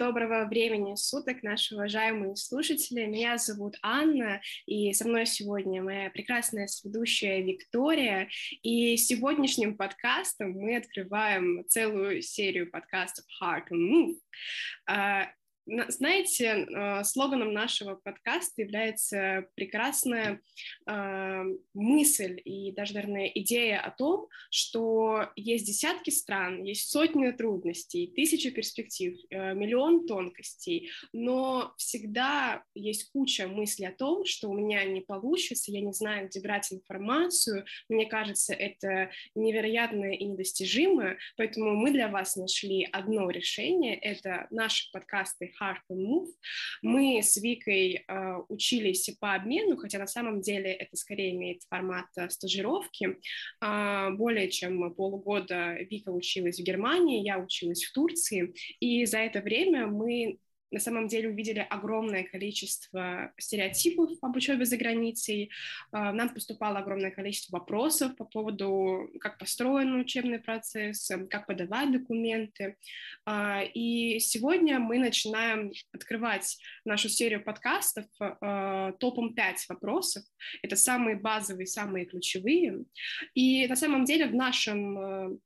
доброго времени суток, наши уважаемые слушатели. Меня зовут Анна, и со мной сегодня моя прекрасная сведущая Виктория. И сегодняшним подкастом мы открываем целую серию подкастов Heart and Move. А, знаете, э, слоганом нашего подкаста является прекрасная э, мысль и даже, наверное, идея о том, что есть десятки стран, есть сотни трудностей, тысячи перспектив, э, миллион тонкостей, но всегда есть куча мыслей о том, что у меня не получится, я не знаю, где брать информацию, мне кажется, это невероятное и недостижимое, поэтому мы для вас нашли одно решение, это наши подкасты Hard Move. Мы с Викой э, учились по обмену, хотя на самом деле это скорее имеет формат э, стажировки. Э, более чем полгода Вика училась в Германии, я училась в Турции, и за это время мы на самом деле увидели огромное количество стереотипов об учебе за границей. А, нам поступало огромное количество вопросов по поводу, как построен учебный процесс, как подавать документы. А, и сегодня мы начинаем открывать нашу серию подкастов а, топом 5 вопросов. Это самые базовые, самые ключевые. И на самом деле в нашем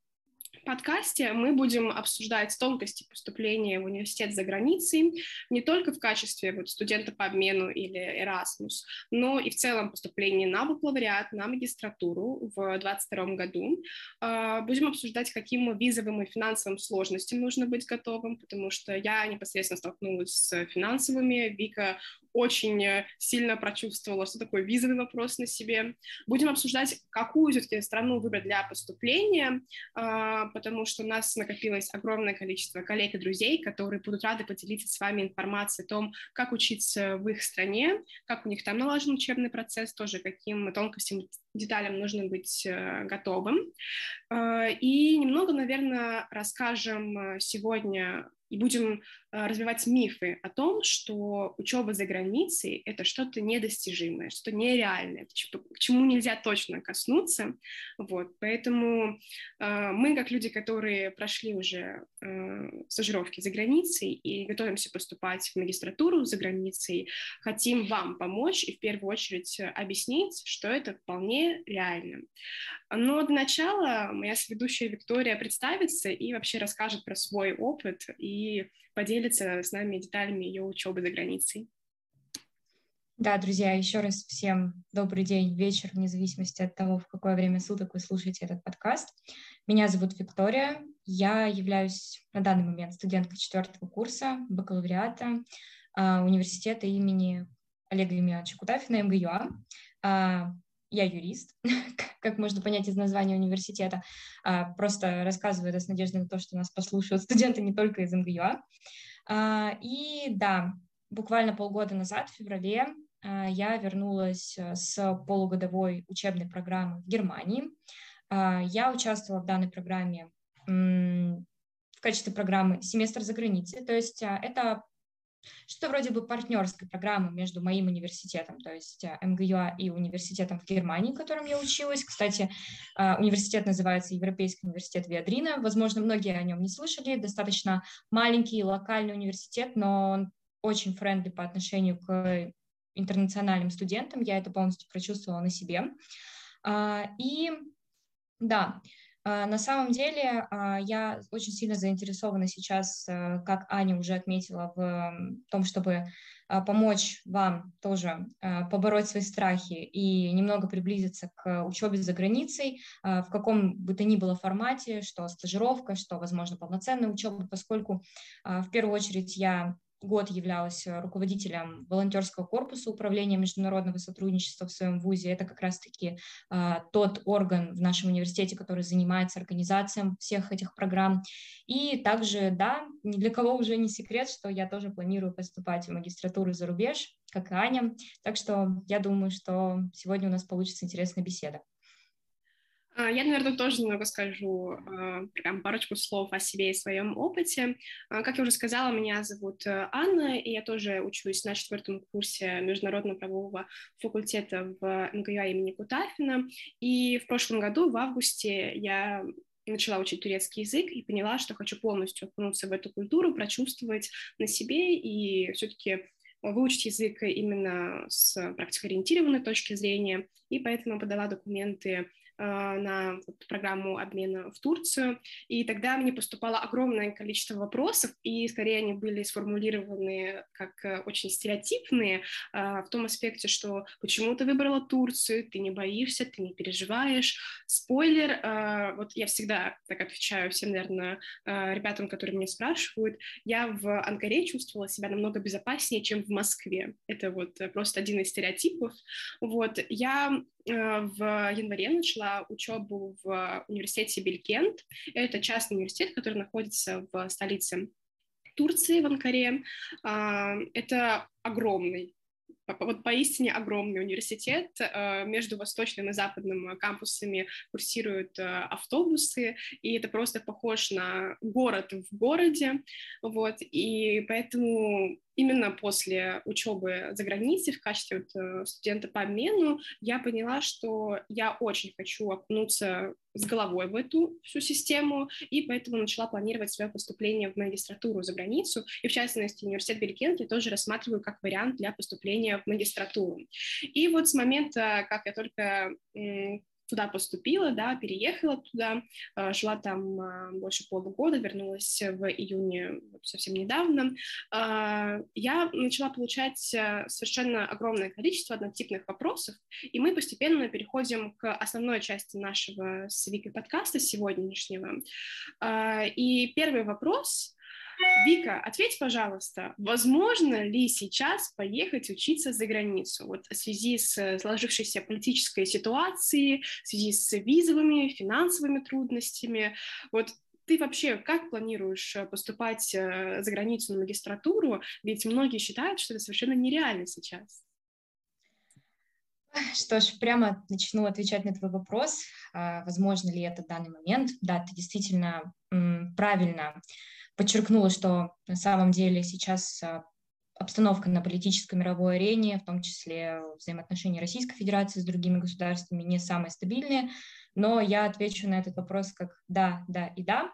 подкасте мы будем обсуждать тонкости поступления в университет за границей не только в качестве вот, студента по обмену или Erasmus, но и в целом поступление на бакалавриат, на магистратуру в 2022 году. А, будем обсуждать, каким визовым и финансовым сложностям нужно быть готовым, потому что я непосредственно столкнулась с финансовыми, Вика очень сильно прочувствовала, что такое визовый вопрос на себе. Будем обсуждать, какую все-таки страну выбрать для поступления, а, потому что у нас накопилось огромное количество коллег и друзей, которые будут рады поделиться с вами информацией о том, как учиться в их стране, как у них там налажен учебный процесс, тоже каким тонкостям, деталям нужно быть э, готовым. А, и немного, наверное, расскажем сегодня и будем э, развивать мифы о том, что учеба за границей — это что-то недостижимое, что-то нереальное, к чему нельзя точно коснуться. Вот. Поэтому э, мы, как люди, которые прошли уже э, стажировки за границей и готовимся поступать в магистратуру за границей, хотим вам помочь и в первую очередь объяснить, что это вполне реально. Но для начала моя сведущая Виктория представится и вообще расскажет про свой опыт и поделится с нами деталями ее учебы за границей. Да, друзья, еще раз всем добрый день, вечер, вне зависимости от того, в какое время суток вы слушаете этот подкаст. Меня зовут Виктория, я являюсь на данный момент студенткой четвертого курса бакалавриата а, университета имени Олега Емельяновича Кутафина МГЮА. Я юрист, как можно понять из названия университета. А, просто рассказываю это с надеждой на то, что нас послушают студенты не только из МГЮА. А, и да, буквально полгода назад, в феврале, а, я вернулась с полугодовой учебной программы в Германии. Я участвовала в данной программе в качестве программы «Семестр за границей». То есть это что вроде бы партнерской программы между моим университетом, то есть э, МГЮА и университетом в Германии, в котором я училась. Кстати, э, университет называется Европейский университет Виадрина. Возможно, многие о нем не слышали. Достаточно маленький локальный университет, но он очень френдли по отношению к интернациональным студентам. Я это полностью прочувствовала на себе. А, и да, на самом деле а, я очень сильно заинтересована сейчас, э, как Аня уже отметила, в том, чтобы а, помочь вам тоже побороть свои страхи и немного приблизиться к учебе за границей в каком бы то ни было формате, что стажировка, что, возможно, полноценная учеба, поскольку в первую очередь я год являлась э, руководителем волонтерского корпуса управления международного сотрудничества в своем вузе. Это как раз-таки а, тот орган в нашем университете, который занимается организацией всех этих программ. И также, да, ни для кого уже не секрет, что я тоже планирую поступать в магистратуру за рубеж, как и Аня. Так что я думаю, что сегодня у нас получится интересная беседа. А, я, наверное, тоже немного скажу а, прям парочку слов о себе и своем опыте. А, как я уже сказала, меня зовут э, Анна, и я тоже учусь на четвертом курсе международного правового факультета в МГУА имени Кутафина. И в прошлом году, в августе, я начала учить турецкий язык и поняла, что хочу полностью окунуться в эту культуру, прочувствовать на себе и все-таки выучить язык именно с практикоориентированной точки зрения, и поэтому подала документы на программу обмена в Турцию, и тогда мне поступало огромное количество вопросов, и скорее они были сформулированы как э, очень стереотипные а, в том аспекте, что почему ты выбрала Турцию, ты не боишься, ты не переживаешь. Спойлер, вот я всегда так отвечаю всем, наверное, ребятам, которые меня спрашивают, я в Анкаре чувствовала себя намного безопаснее, чем в Москве. Это вот просто один из стереотипов. Вот, я Э, в январе начала учебу в университете Белькент. Это частный университет, который находится в столице Турции, в Анкаре. А, это огромный вот поистине огромный университет. Э, между восточным и западным кампусами курсируют э, автобусы, и это просто похож на город в городе. Вот, и поэтому именно после учебы за границей в качестве вот э, студента по обмену я поняла, что я очень хочу окунуться с головой в эту всю систему, и поэтому начала планировать свое поступление в магистратуру за границу, и в частности университет Белькент я тоже рассматриваю как вариант для поступления в магистратуру. И вот с момента, как я только туда поступила, да, переехала туда, а, жила там а, больше полугода, вернулась в июне совсем недавно, а, я начала получать совершенно огромное количество однотипных вопросов, и мы постепенно переходим к основной части нашего с Викой подкаста сегодняшнего. И первый вопрос Вика, ответь, пожалуйста, возможно ли сейчас поехать учиться за границу? Вот в связи с сложившейся политической ситуацией, в связи с визовыми, финансовыми трудностями, вот ты вообще как планируешь э, поступать э, за границу на магистратуру? Ведь многие считают, что это совершенно нереально сейчас. Что ж, прямо начну отвечать на твой вопрос. А, возможно ли это в данный момент? Да, ты действительно правильно подчеркнула, что на самом деле сейчас а, обстановка на политической мировой арене, в том числе взаимоотношения Российской Федерации с другими государствами, не самые стабильные, но я отвечу на этот вопрос как да, да и да.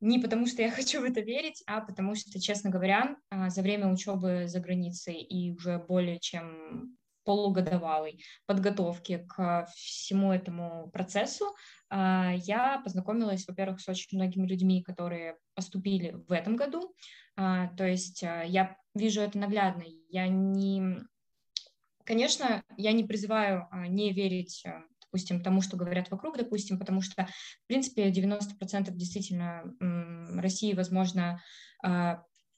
Не потому, что я хочу в это верить, а потому что, честно говоря, а, за время учебы за границей и уже более чем полугодовалой подготовки к всему этому процессу а, я познакомилась, во-первых, с очень многими людьми, которые поступили в этом году. А, то есть а, я вижу это наглядно. Я не... Конечно, я не призываю не верить допустим, тому, что говорят вокруг, допустим, потому что, в принципе, 90% действительно России, возможно,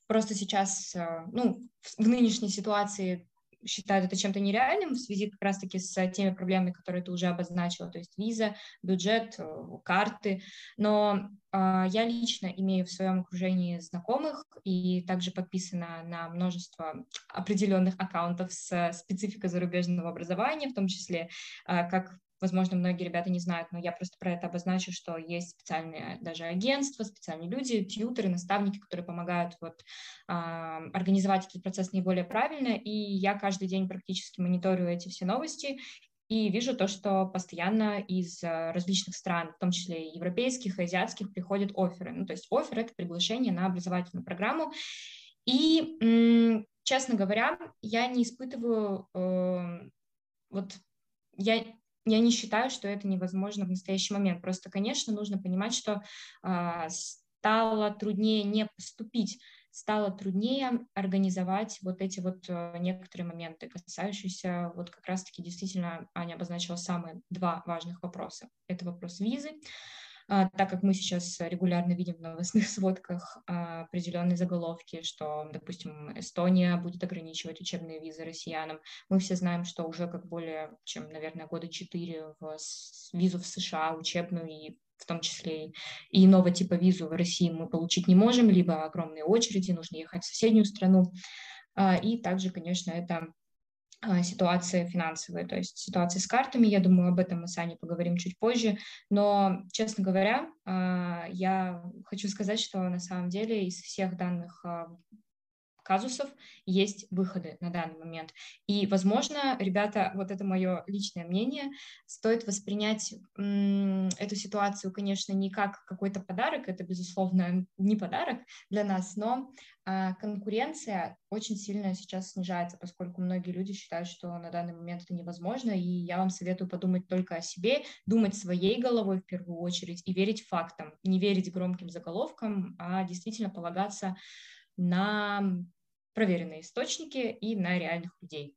просто сейчас, ну, в нынешней ситуации считают это чем-то нереальным в связи как раз-таки с теми проблемами, которые ты уже обозначила, то есть виза, бюджет, э, карты. Но э, я лично имею в своем окружении знакомых и также подписана на множество определенных аккаунтов с спецификой зарубежного образования, в том числе э, как возможно, многие ребята не знают, но я просто про это обозначу, что есть специальные даже агентства, специальные люди, тьютеры, наставники, которые помогают вот, э, организовать этот процесс наиболее правильно, и я каждый день практически мониторю эти все новости и вижу то, что постоянно из а, различных стран, в том числе и европейских, и азиатских, приходят оферы. Ну, то есть офер — это приглашение на образовательную программу. И, честно говоря, я не испытываю э, вот я я не считаю, что это невозможно в настоящий момент. Просто, конечно, нужно понимать, что э, стало труднее не поступить, стало труднее организовать вот эти вот э, некоторые моменты, касающиеся вот как раз-таки действительно Аня обозначила самые два важных вопроса. Это вопрос визы, а, так как мы сейчас регулярно видим в новостных сводках а, определенные заголовки, что, допустим, Эстония будет ограничивать учебные визы россиянам. Мы все знаем, что уже как более чем, наверное, года четыре в визу в США учебную и в том числе и иного типа визу в России мы получить не можем, либо огромные очереди, нужно ехать в соседнюю страну. А, и также, конечно, это а, ситуации финансовые, то есть ситуации с картами, я думаю, об этом мы с Аней поговорим чуть позже, но, честно говоря, а, я хочу сказать, что на самом деле из всех данных, а, казусов, есть выходы на данный момент. И, возможно, ребята, вот это мое личное мнение, стоит воспринять эту ситуацию, конечно, не как какой-то подарок, это, безусловно, не подарок для нас, но а, конкуренция очень сильно сейчас снижается, поскольку многие люди считают, что на данный момент это невозможно, и я вам советую подумать только о себе, думать своей головой в первую очередь и верить фактам, не верить громким заголовкам, а действительно полагаться на проверенные источники и на реальных людей.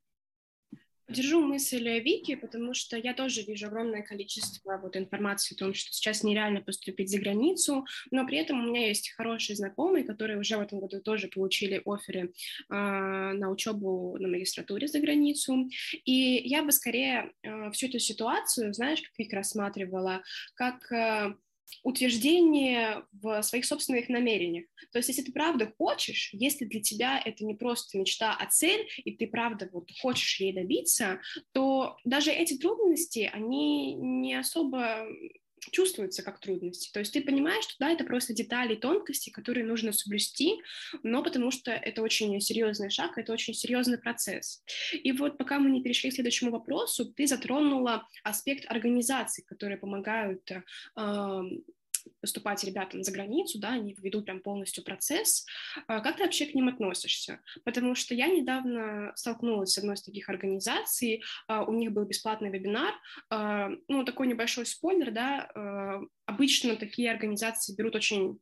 Держу мысль Вики, потому что я тоже вижу огромное количество вот информации о том, что сейчас нереально поступить за границу, но при этом у меня есть хорошие знакомые, которые уже в этом году тоже получили оферы э, на учебу на магистратуре за границу. И я бы скорее э, всю эту ситуацию, знаешь, как Вика рассматривала, как э, утверждение в своих собственных намерениях. То есть, если ты правда хочешь, если для тебя это не просто мечта, а цель, и ты правда вот хочешь ей добиться, то даже эти трудности, они не особо чувствуются как трудности. То есть ты понимаешь, что да, это просто детали и тонкости, которые нужно соблюсти, но потому что это очень серьезный шаг, это очень серьезный процесс. И вот пока мы не перешли к следующему вопросу, ты затронула аспект организаций, которые помогают э, поступать ребятам за границу, да, они ведут прям полностью процесс. А как ты вообще к ним относишься? Потому что я недавно столкнулась с одной из таких организаций, а, у них был бесплатный вебинар, а, ну, такой небольшой спойлер, да, обычно такие организации берут очень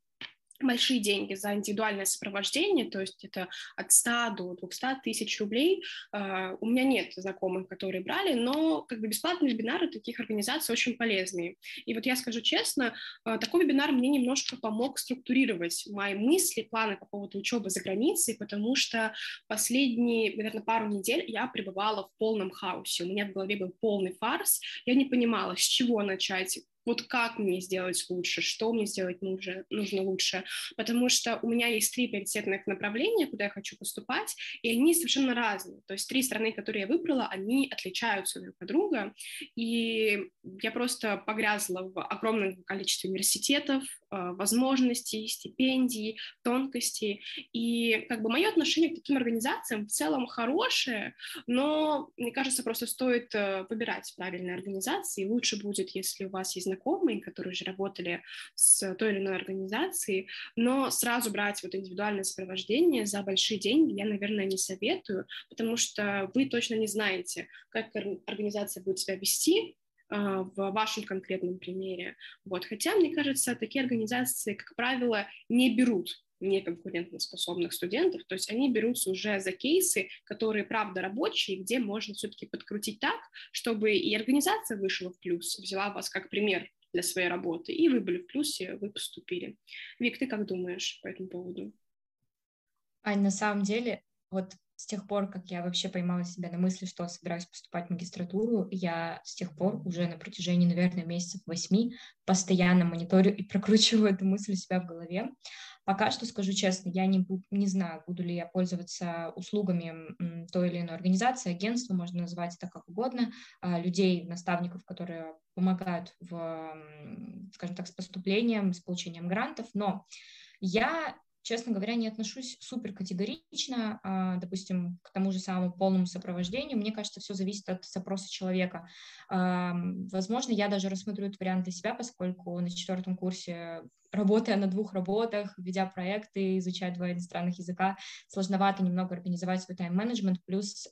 большие деньги за индивидуальное сопровождение, то есть это от 100 до 200 тысяч рублей. Uh, у меня нет знакомых, которые брали, но как бы бесплатные вебинары таких организаций очень полезные. И вот я скажу честно, uh, такой вебинар мне немножко помог структурировать мои мысли, планы по поводу учебы за границей, потому что последние, наверное, пару недель я пребывала в полном хаосе. У меня в голове был полный фарс, я не понимала, с чего начать, вот как мне сделать лучше, что мне сделать нужно, нужно лучше, потому что у меня есть три приоритетных направления, куда я хочу поступать, и они совершенно разные, то есть три страны, которые я выбрала, они отличаются друг от друга, и я просто погрязла в огромном количестве университетов, возможностей, стипендий, тонкостей. И как бы мое отношение к таким организациям в целом хорошее, но мне кажется, просто стоит э, выбирать правильные организации. Лучше будет, если у вас есть знакомые, которые уже работали с той или иной организацией, но сразу брать вот индивидуальное сопровождение за большие деньги я, наверное, не советую, потому что вы точно не знаете, как организация будет себя вести, а, в вашем конкретном примере. Вот. Хотя, мне кажется, такие организации, как правило, не берут неконкурентоспособных студентов, то есть они берутся уже за кейсы, которые, правда, рабочие, где можно все-таки подкрутить так, чтобы и организация вышла в плюс, взяла вас как пример для своей работы, и вы были в плюсе, вы поступили. Вик, ты как думаешь по этому поводу? Ань, на самом деле, вот с тех пор, как я вообще поймала себя на мысли, что собираюсь поступать в магистратуру, я с тех пор уже на протяжении, наверное, месяцев восьми постоянно мониторю и прокручиваю эту мысль у себя в голове. Пока что скажу честно, я не, не знаю, буду ли я пользоваться услугами той или иной организации, агентства, можно назвать это как угодно, а, людей, наставников, которые помогают в, скажем так, с поступлением, с получением грантов, но я честно говоря, не отношусь супер категорично, а, допустим, к тому же самому полному сопровождению. Мне кажется, все зависит от запроса человека. Возможно, я даже рассмотрю этот вариант для себя, поскольку на четвертом курсе, работая на двух работах, ведя проекты, изучая два иностранных языка, сложновато немного организовать свой тайм-менеджмент, плюс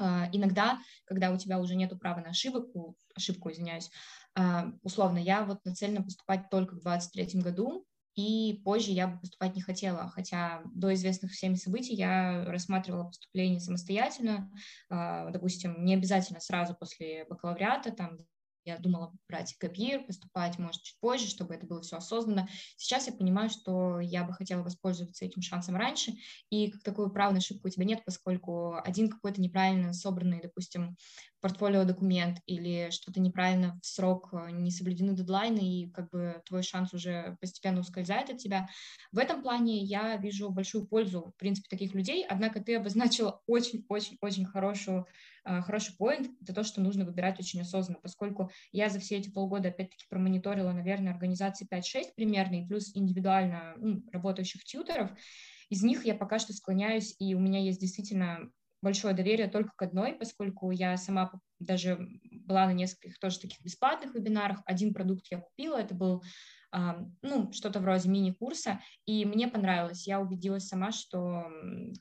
а, иногда, когда у тебя уже нет права на ошибку, ошибку, извиняюсь, а, условно, я вот нацелена поступать только в 23 году, и позже я бы поступать не хотела, хотя до известных всеми событий я рассматривала поступление самостоятельно, а, допустим, не обязательно сразу после бакалавриата, там я думала брать копир, поступать, может, чуть позже, чтобы это было все осознанно. Сейчас я понимаю, что я бы хотела воспользоваться этим шансом раньше, и как такую правную ошибку у тебя нет, поскольку один какой-то неправильно собранный, допустим, портфолио документ или что-то неправильно в срок, э, не соблюдены дедлайны, и как бы твой шанс уже постепенно ускользает от тебя. В этом плане я вижу большую пользу, в принципе, таких людей, однако ты обозначила очень-очень-очень хорошую а, хороший поинт — это то, что нужно выбирать очень осознанно, поскольку я за все эти полгода опять-таки промониторила, наверное, организации 5-6 примерно, и плюс индивидуально ну, работающих тьютеров, Из них я пока что склоняюсь, и у меня есть действительно большое доверие только к одной, поскольку я сама даже была на нескольких тоже таких бесплатных вебинарах. Один продукт я купила, это был ну, что-то вроде мини-курса, и мне понравилось. Я убедилась сама, что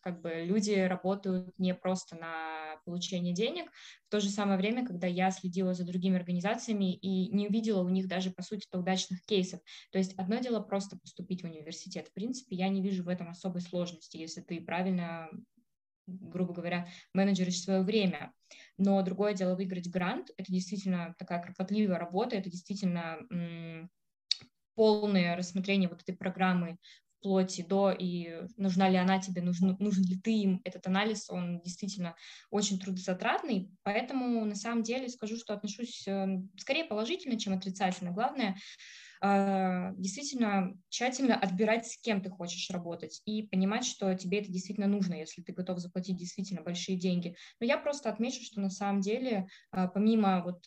как бы люди работают не просто на получение денег, в то же самое время, когда я следила за другими организациями и не увидела у них даже, по сути, удачных кейсов. То есть одно дело просто поступить в университет. В принципе, я не вижу в этом особой сложности, если ты правильно грубо говоря, менеджеришь свое время. Но другое дело выиграть грант. Это действительно такая кропотливая работа, это действительно полное рассмотрение вот этой программы вплоть до, и нужна ли она тебе, нужен, нужен ли ты им этот анализ, он действительно очень трудозатратный, поэтому на самом деле скажу, что отношусь э, скорее положительно, чем отрицательно. Главное действительно тщательно отбирать, с кем ты хочешь работать, и понимать, что тебе это действительно нужно, если ты готов заплатить действительно большие деньги. Но я просто отмечу, что на самом деле, а, помимо вот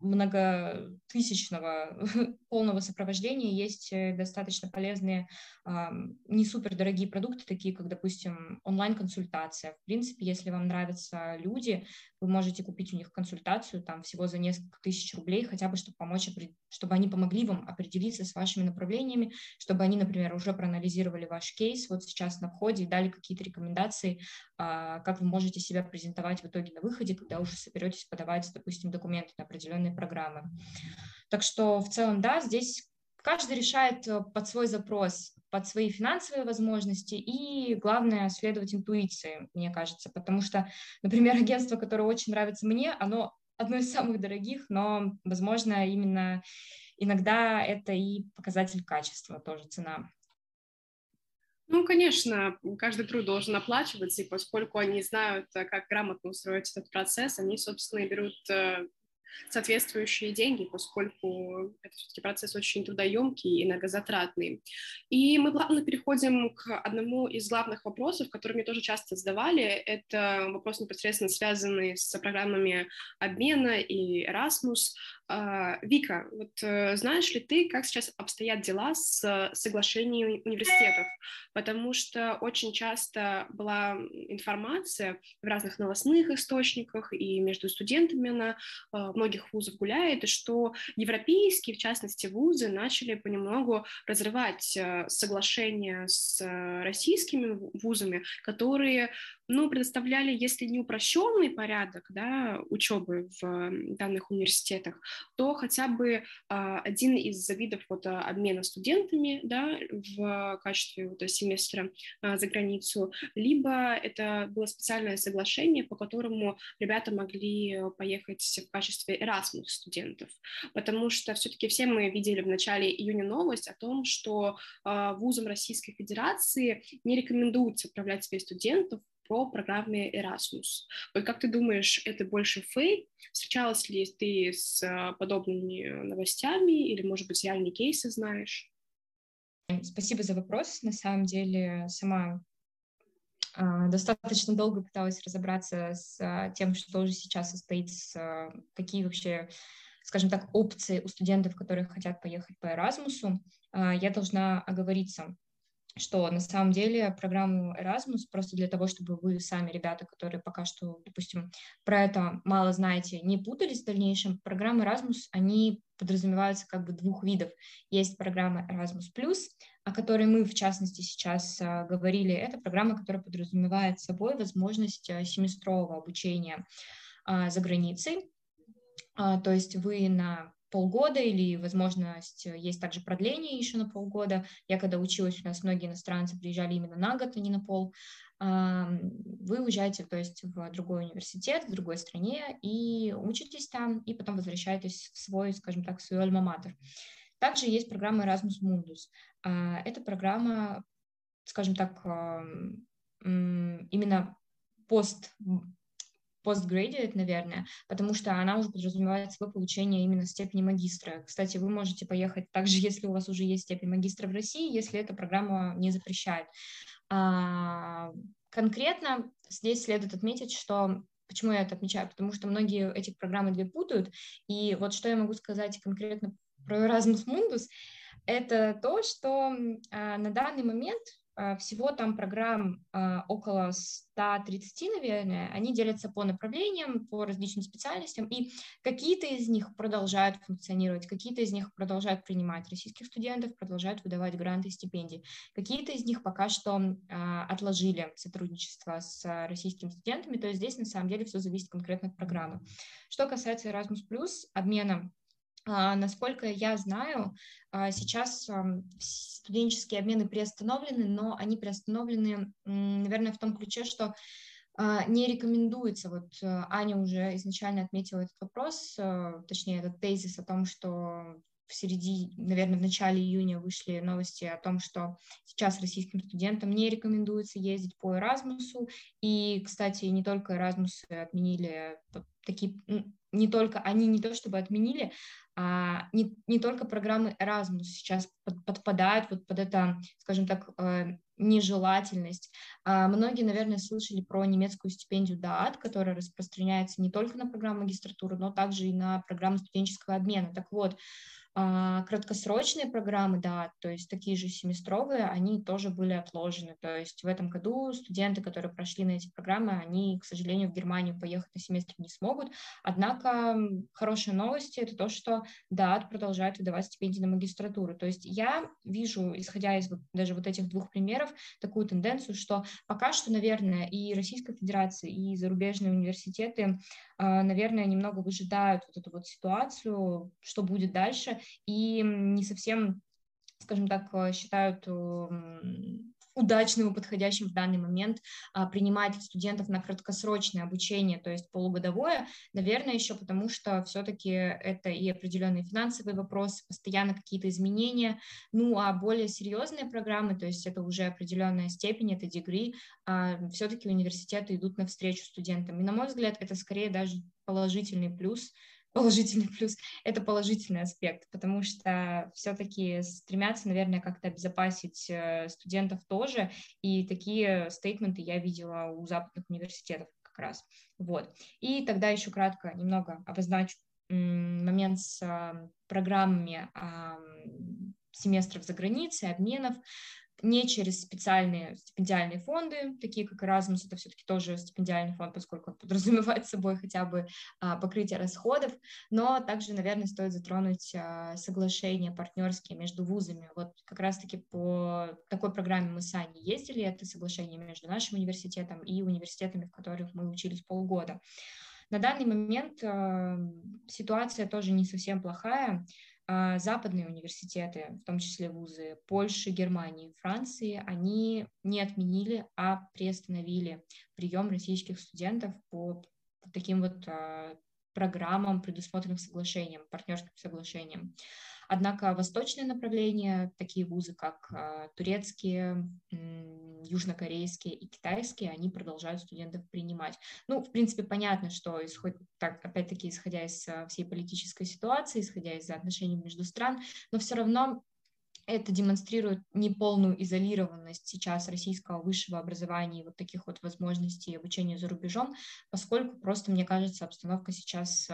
многотысячного полного сопровождения, есть э, достаточно полезные, не супер дорогие продукты, такие как, допустим, онлайн-консультация. В принципе, если вам нравятся люди, вы можете купить у них консультацию там всего за несколько тысяч рублей, хотя бы, чтобы помочь, чтобы они помогли вам определиться с вашими направлениями, чтобы они, например, уже проанализировали ваш кейс вот сейчас на входе и дали какие-то рекомендации, а, как вы можете себя презентовать в итоге на выходе, когда уже соберетесь подавать, допустим, документы на определенные программы. Так что в целом, да, здесь каждый решает э, под свой запрос под свои финансовые возможности и, главное, следовать интуиции, мне кажется, потому что, например, агентство, которое очень нравится мне, оно одно из самых дорогих, но, возможно, именно иногда это и показатель качества, тоже цена. Ну, конечно, каждый труд должен оплачиваться, и поскольку они знают, э, как грамотно устроить этот процесс, они, собственно, и берут э, соответствующие деньги, поскольку это все-таки процесс очень трудоемкий и многозатратный. И мы плавно переходим к одному из главных вопросов, которые мне тоже часто задавали. Это вопрос непосредственно связанный с программами обмена и Erasmus. А, Вика, вот э, знаешь ли ты, как сейчас обстоят дела с соглашением университетов? Потому что очень часто была информация в разных новостных источниках и между студентами она а, многих вузов гуляет, что европейские, в частности, вузы начали понемногу разрывать э, соглашения с э, российскими вузами, которые ну, предоставляли, если не упрощенный порядок да, учебы в данных университетах, то хотя бы а, один из видов вот, обмена студентами да, в качестве вот, семестра а, за границу, либо это было специальное соглашение, по которому ребята могли поехать в качестве Erasmus студентов, потому что все-таки все мы видели в начале июня новость о том, что а, вузам Российской Федерации не рекомендуется отправлять себе студентов по программе Erasmus. Вот как ты думаешь, это больше фейк? Встречалась ли ты с а, подобными новостями или, может быть, реальные кейсы знаешь? Спасибо за вопрос. На самом деле, сама а, достаточно долго пыталась разобраться с а, тем, что уже сейчас состоит, с, какие вообще, скажем так, опции у студентов, которые хотят поехать по Erasmus. Я должна оговориться что на самом деле программу Erasmus просто для того, чтобы вы сами, ребята, которые пока что, допустим, про это мало знаете, не путались в дальнейшем, программы Erasmus, они подразумеваются как бы двух видов. Есть программа Erasmus+, о которой мы, в частности, сейчас а, говорили. Это программа, которая подразумевает собой возможность а, семестрового обучения а, за границей. То есть вы на полгода или возможность, э, есть также продление еще на полгода. Я когда училась, у нас многие иностранцы приезжали именно на год, а не на пол. Вы уезжаете, то есть в другой университет, в другой стране и учитесь там, и потом возвращаетесь в свой, скажем так, свой альма-матер. Также есть программа Erasmus Mundus. А, эта программа, скажем так, именно пост postgraduate, наверное, потому что она уже подразумевает свое получение именно степени магистра. Кстати, вы можете поехать также, если у вас уже есть степень магистра в России, если эта программа не запрещает. А, конкретно здесь следует отметить, что Почему я это отмечаю? Потому что многие эти программы две путают. И вот что я могу сказать конкретно про Erasmus Mundus, это то, что а, на данный момент всего там программ а, около 130, наверное. Они делятся по направлениям, по различным специальностям, и какие-то из них продолжают функционировать, какие-то из них продолжают принимать российских студентов, продолжают выдавать гранты и стипендии. Какие-то из них пока что отложили сотрудничество с российскими студентами, то есть здесь на самом деле все зависит конкретно от программы. Что касается Erasmus+, обмена насколько я знаю, а, сейчас студенческие обмены приостановлены, но они приостановлены, наверное, в том ключе, что а, не рекомендуется, вот Аня уже изначально отметила этот вопрос, точнее этот тезис о том, что в середине, наверное, в начале июня вышли новости о том, что сейчас российским студентам не рекомендуется ездить по Эразмусу. И, кстати, не только Эразмусы отменили такие, не только они не то чтобы отменили, а не, не только программы Erasmus сейчас под, подпадают вот под это, скажем так, э, нежелательность. А многие, наверное, слышали про немецкую стипендию ДААТ, которая распространяется не только на программу магистратуры, но также и на программу студенческого обмена. Так вот, а, краткосрочные программы, да, то есть такие же семестровые, они тоже были отложены. То есть в этом году студенты, которые прошли на эти программы, они, к сожалению, в Германию поехать на семестр не смогут. Однако хорошие новости — это то, что ДААТ продолжает выдавать стипендии на магистратуру. То есть я вижу, исходя из вот, даже вот этих двух примеров, такую тенденцию, что пока что, наверное, и Российская Федерация, и зарубежные университеты, а, наверное, немного выжидают вот эту вот ситуацию, что будет дальше, и не совсем, скажем так, э, считают удачным и подходящим в данный момент а, принимать студентов на краткосрочное обучение, то есть полугодовое, наверное, еще потому что все-таки это и определенные финансовые вопросы, постоянно какие-то изменения, ну а более серьезные программы, то есть это уже определенная степень, это дегри, а, все-таки университеты идут навстречу студентам. И на мой взгляд, это скорее даже положительный плюс, положительный плюс, это положительный аспект, потому что все-таки стремятся, наверное, как-то обезопасить э, студентов тоже, и такие стейтменты я видела у западных университетов как раз. Вот. И тогда еще кратко немного обозначу момент с а, программами семестров за границей, обменов не через специальные стипендиальные фонды, такие как Erasmus, это все-таки тоже стипендиальный фонд, поскольку он подразумевает собой хотя бы а, покрытие расходов, но также, наверное, стоит затронуть а, соглашения партнерские между вузами. Вот как раз-таки по такой программе мы с Аней ездили, это соглашение между нашим университетом и университетами, в которых мы учились полгода. На данный момент э, ситуация тоже не совсем плохая. А, западные университеты, в том числе вузы Польши, Германии, Франции, они не отменили, а приостановили прием российских студентов по таким вот а, программам, предусмотренным соглашением, партнерским соглашением. Однако восточные направления, такие вузы, как э, турецкие, южнокорейские и китайские, они продолжают студентов принимать. Ну, в принципе, понятно, что исход, так, опять-таки, исходя из э, всей политической ситуации, исходя из отношений между стран, но все равно это демонстрирует неполную изолированность сейчас российского высшего образования и вот таких вот возможностей обучения за рубежом, поскольку просто, мне кажется, обстановка сейчас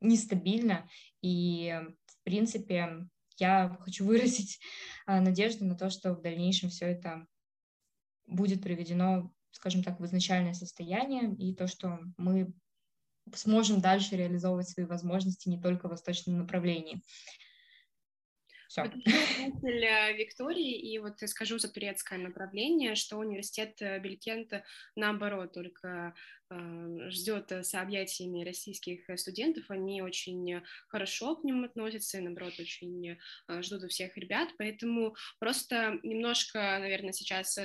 э, нестабильна, и принципе, я хочу выразить а, надежду на то, что в дальнейшем все это будет приведено, скажем так, в изначальное состояние, и то, что мы сможем дальше реализовывать свои возможности не только в восточном направлении. Все. э, Виктории, и вот скажу за турецкое направление, что университет э, Белькента, наоборот, только э, ждет с объятиями российских студентов, они очень хорошо к ним относятся, и, наоборот, очень ждут у всех ребят, поэтому просто немножко, наверное, сейчас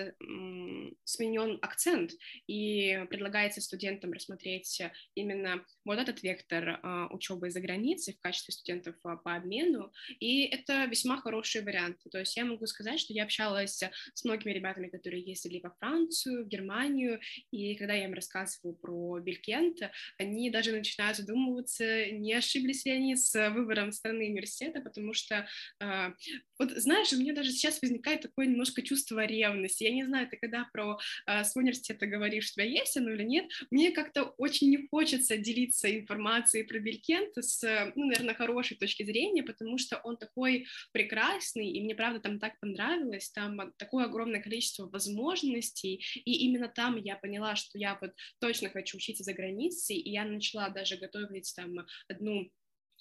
сменен акцент, и предлагается студентам рассмотреть именно вот этот вектор учебы за границей в качестве студентов по обмену, и это весьма хорошие варианты. То есть я могу сказать, что я общалась с многими ребятами, которые ездили во Францию, в Германию, и когда я им рассказываю про Белькент, они даже начинают задумываться, не ошиблись ли они с выбором страны университета, потому что, э, вот знаешь, у меня даже сейчас возникает такое немножко чувство ревности. Я не знаю, ты когда про э, свой университет говоришь, у тебя есть оно или нет, мне как-то очень не хочется делиться информацией про Белькент с, ну, наверное, хорошей точки зрения, потому что он такой прекрасный, и мне, правда, там так понравилось, там такое огромное количество возможностей, и именно там я поняла, что я вот точно хочу учиться за границей, и я начала даже готовить там одну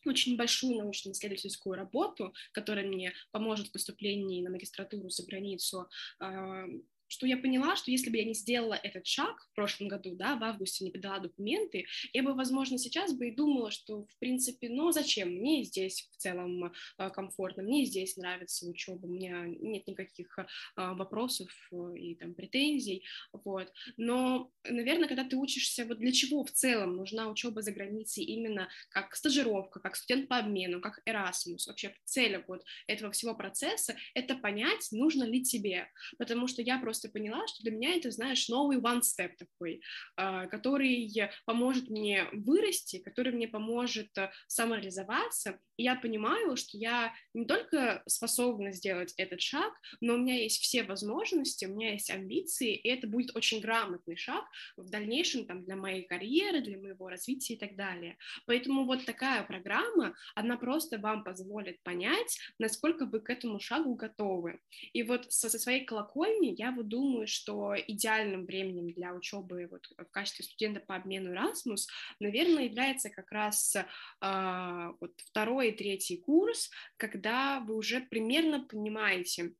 очень большую научно-исследовательскую работу, которая мне поможет в поступлении на магистратуру за границу, а, что я поняла, что если бы я не сделала этот шаг в прошлом году, да, в августе не подала документы, я бы, возможно, сейчас бы и думала, что, в принципе, ну, зачем, мне здесь в целом э, комфортно, мне здесь нравится учеба, у меня нет никаких э, вопросов э, и там претензий, вот, но, наверное, когда ты учишься, вот для чего в целом нужна учеба за границей именно как стажировка, как студент по обмену, как Erasmus, вообще цель вот этого всего процесса, это понять, нужно ли тебе, потому что я просто просто поняла, что для меня это, знаешь, новый one step такой, а, который поможет мне вырасти, который мне поможет э, самореализоваться. И я понимаю, что я не только способна сделать этот шаг, но у меня есть все возможности, у меня есть амбиции, и это будет очень грамотный шаг в дальнейшем там, для моей карьеры, для моего развития и так далее. Поэтому вот такая программа, она просто вам позволит понять, насколько вы к этому шагу готовы. И вот со, со своей колокольни я вот думаю, что идеальным временем для учебы вот, в качестве студента по обмену Erasmus, наверное, является как раз э, вот второй и третий курс, когда вы уже примерно понимаете,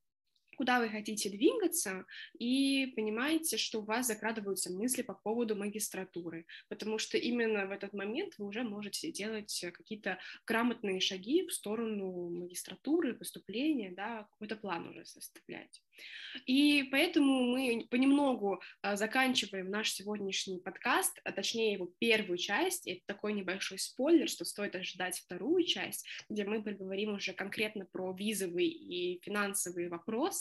куда вы хотите двигаться, и понимаете, что у вас закрадываются мысли по поводу магистратуры, потому что именно в этот момент вы уже можете делать какие-то грамотные шаги в сторону магистратуры, поступления, да, какой-то план уже составлять. И поэтому мы понемногу а, заканчиваем наш сегодняшний подкаст, а точнее его первую часть. Это такой небольшой спойлер, что стоит ожидать вторую часть, где мы поговорим уже конкретно про визовые и финансовые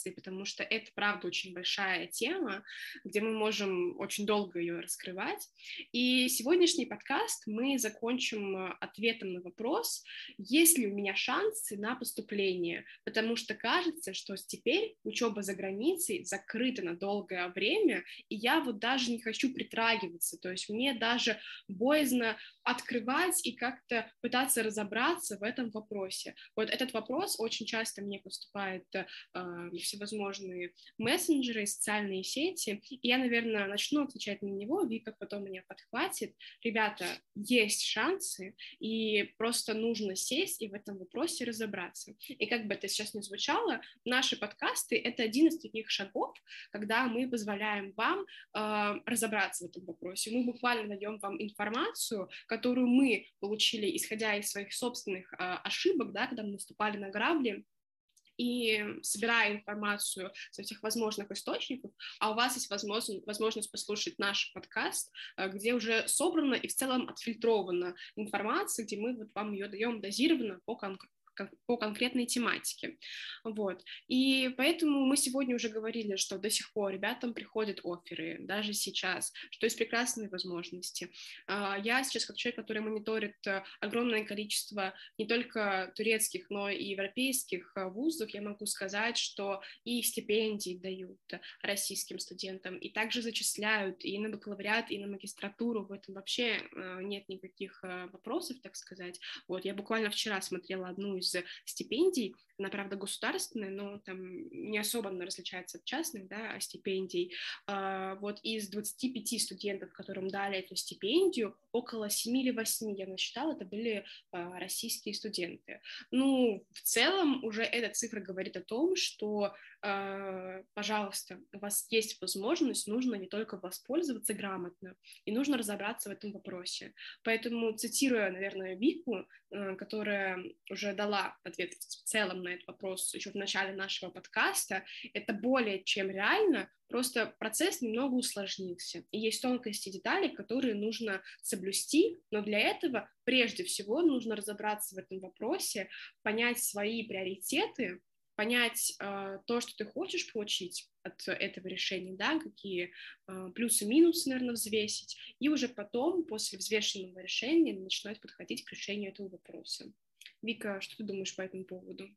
вопросы, потому что это, правда, очень большая тема, где мы можем очень долго ее раскрывать. И сегодняшний подкаст мы закончим а, ответом на вопрос, есть ли у меня шансы на поступление, потому что кажется, что теперь учеба за границей закрыта на долгое время, и я вот даже не хочу притрагиваться, то есть мне даже боязно открывать и как-то пытаться разобраться в этом вопросе. Вот этот вопрос очень часто мне поступает э, всевозможные мессенджеры, социальные сети, и я, наверное, начну отвечать на него, Вика потом меня подхватит. Ребята, есть шансы, и просто нужно сесть и в этом вопросе разобраться. И как бы это сейчас не звучало, наши подкасты — это один из таких шагов, когда мы позволяем вам э, разобраться в этом вопросе. Мы буквально даем вам информацию, которую мы получили, исходя из своих собственных э, ошибок, да, когда мы наступали на грабли, и собирая информацию со всех возможных источников, а у вас есть возможность, возможность послушать наш подкаст, э, где уже собрана и в целом отфильтрована информация, где мы вот вам ее даем дозированно по конкретному по конкретной тематике. Вот. И поэтому мы сегодня уже говорили, что до сих пор ребятам приходят оферы, даже сейчас, что есть прекрасные возможности. А, я сейчас, как человек, который мониторит э, огромное количество не только турецких, но и европейских э, вузов, я могу сказать, что и стипендии дают российским студентам, и также зачисляют и на бакалавриат, и на магистратуру. В этом вообще э, нет никаких вопросов, так сказать. Вот, я буквально вчера смотрела одну из стипендий, она, правда, государственная, но там не особо она различается от частных, да, стипендий. А, вот из 25 студентов, которым дали эту стипендию, около 7 или 8, я насчитала, это были а, российские студенты. Ну, в целом уже эта цифра говорит о том, что а, пожалуйста, у вас есть возможность, нужно не только воспользоваться грамотно, и нужно разобраться в этом вопросе. Поэтому, цитируя, наверное, Вику, которая уже дала ответ в целом на этот вопрос еще в начале нашего подкаста, это более чем реально, просто процесс немного усложнился. И есть тонкости и детали, которые нужно соблюсти, но для этого прежде всего нужно разобраться в этом вопросе, понять свои приоритеты, понять э, то, что ты хочешь получить от этого решения, да, какие э, плюсы минусы, наверное, взвесить, и уже потом, после взвешенного решения, начинать подходить к решению этого вопроса. Вика, что ты думаешь по этому поводу?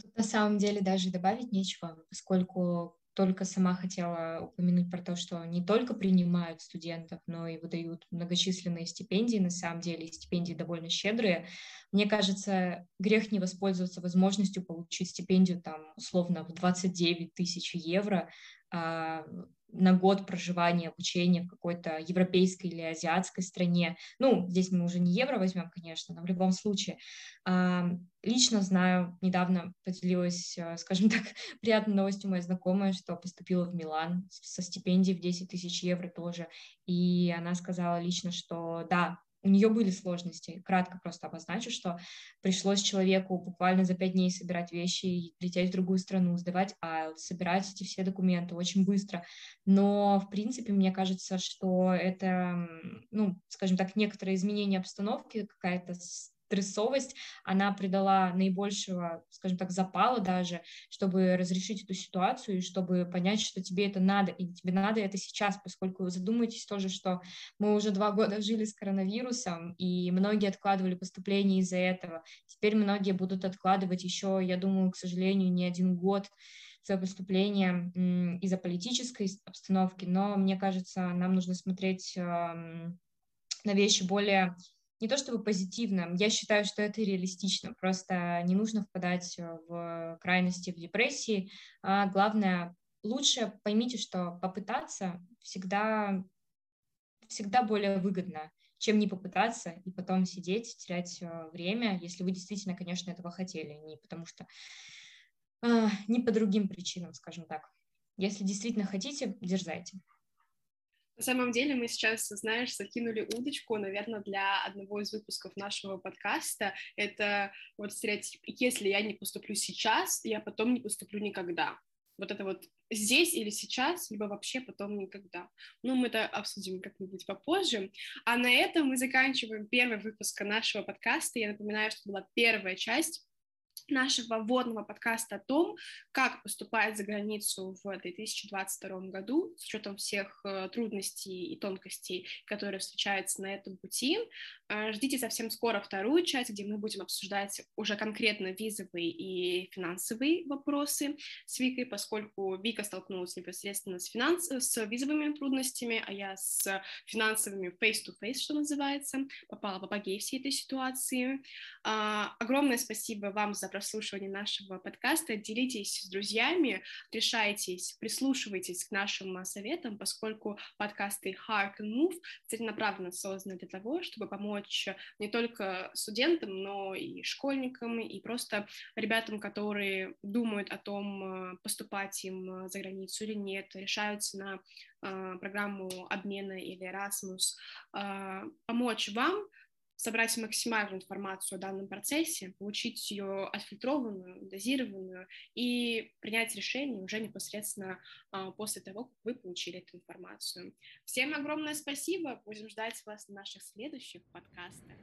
Тут на самом деле даже добавить нечего, поскольку только сама хотела упомянуть про то, что не только принимают студентов, но и выдают многочисленные стипендии, на самом деле, стипендии довольно щедрые. Мне кажется, грех не воспользоваться возможностью получить стипендию там условно в 29 тысяч евро, а, на год проживания, обучения в какой-то европейской или азиатской стране. Ну, здесь мы уже не евро возьмем, конечно, но в любом случае. Лично знаю, недавно поделилась, э, скажем так, приятной новостью моя знакомая, что поступила в Милан со стипендией в 10 тысяч евро тоже. И она сказала лично, что да, у нее были сложности. Кратко просто обозначу, что пришлось человеку буквально за пять дней собирать вещи и лететь в другую страну, сдавать IELTS, собирать эти все документы очень быстро. Но, в принципе, мне кажется, что это, ну, скажем так, некоторые изменения обстановки, какая-то стрессовость, она придала наибольшего, скажем так, запала даже, чтобы разрешить эту ситуацию и чтобы понять, что тебе это надо, и тебе надо это сейчас, поскольку вы задумаетесь тоже, что мы уже два года жили с коронавирусом, и многие откладывали поступление из-за этого. Теперь многие будут откладывать еще, я думаю, к сожалению, не один год за поступление из-за политической обстановки, но мне кажется, нам нужно смотреть на вещи более не то чтобы позитивно, я считаю, что это реалистично, просто не нужно впадать э, в крайности, в депрессии. А главное, лучше поймите, что попытаться всегда, всегда более выгодно, чем не попытаться и потом сидеть, терять э, время, если вы действительно, конечно, этого хотели, не потому что, э, не по другим причинам, скажем так. Если действительно хотите, дерзайте. На самом деле мы сейчас, знаешь, закинули удочку, наверное, для одного из выпусков нашего подкаста. Это вот стереотип, если я не поступлю сейчас, я потом не поступлю никогда. Вот это вот здесь или сейчас, либо вообще потом никогда. Ну, мы это обсудим как-нибудь попозже. А на этом мы заканчиваем первый выпуск нашего подкаста. Я напоминаю, что была первая часть нашего вводного подкаста о том, как поступать за границу в 2022 году с учетом всех э, трудностей и тонкостей, которые встречаются на этом пути. Э, ждите совсем скоро вторую часть, где мы будем обсуждать уже конкретно визовые и финансовые вопросы с Викой, поскольку Вика столкнулась непосредственно с, финанс... с визовыми трудностями, а я с финансовыми face-to-face, -face, что называется, попала в апогей всей этой ситуации. А, огромное спасибо вам за прослушивание нашего подкаста. Делитесь с друзьями, решайтесь, прислушивайтесь к нашим советам, поскольку подкасты Hark and Move целенаправленно созданы для того, чтобы помочь не только студентам, но и школьникам, и просто ребятам, которые думают о том, поступать им за границу или нет, решаются на а, программу обмена или Erasmus, а, помочь вам собрать максимальную информацию о данном процессе, получить ее отфильтрованную, дозированную и принять решение уже непосредственно а, после того, как вы получили эту информацию. Всем огромное спасибо, будем ждать вас на наших следующих подкастах.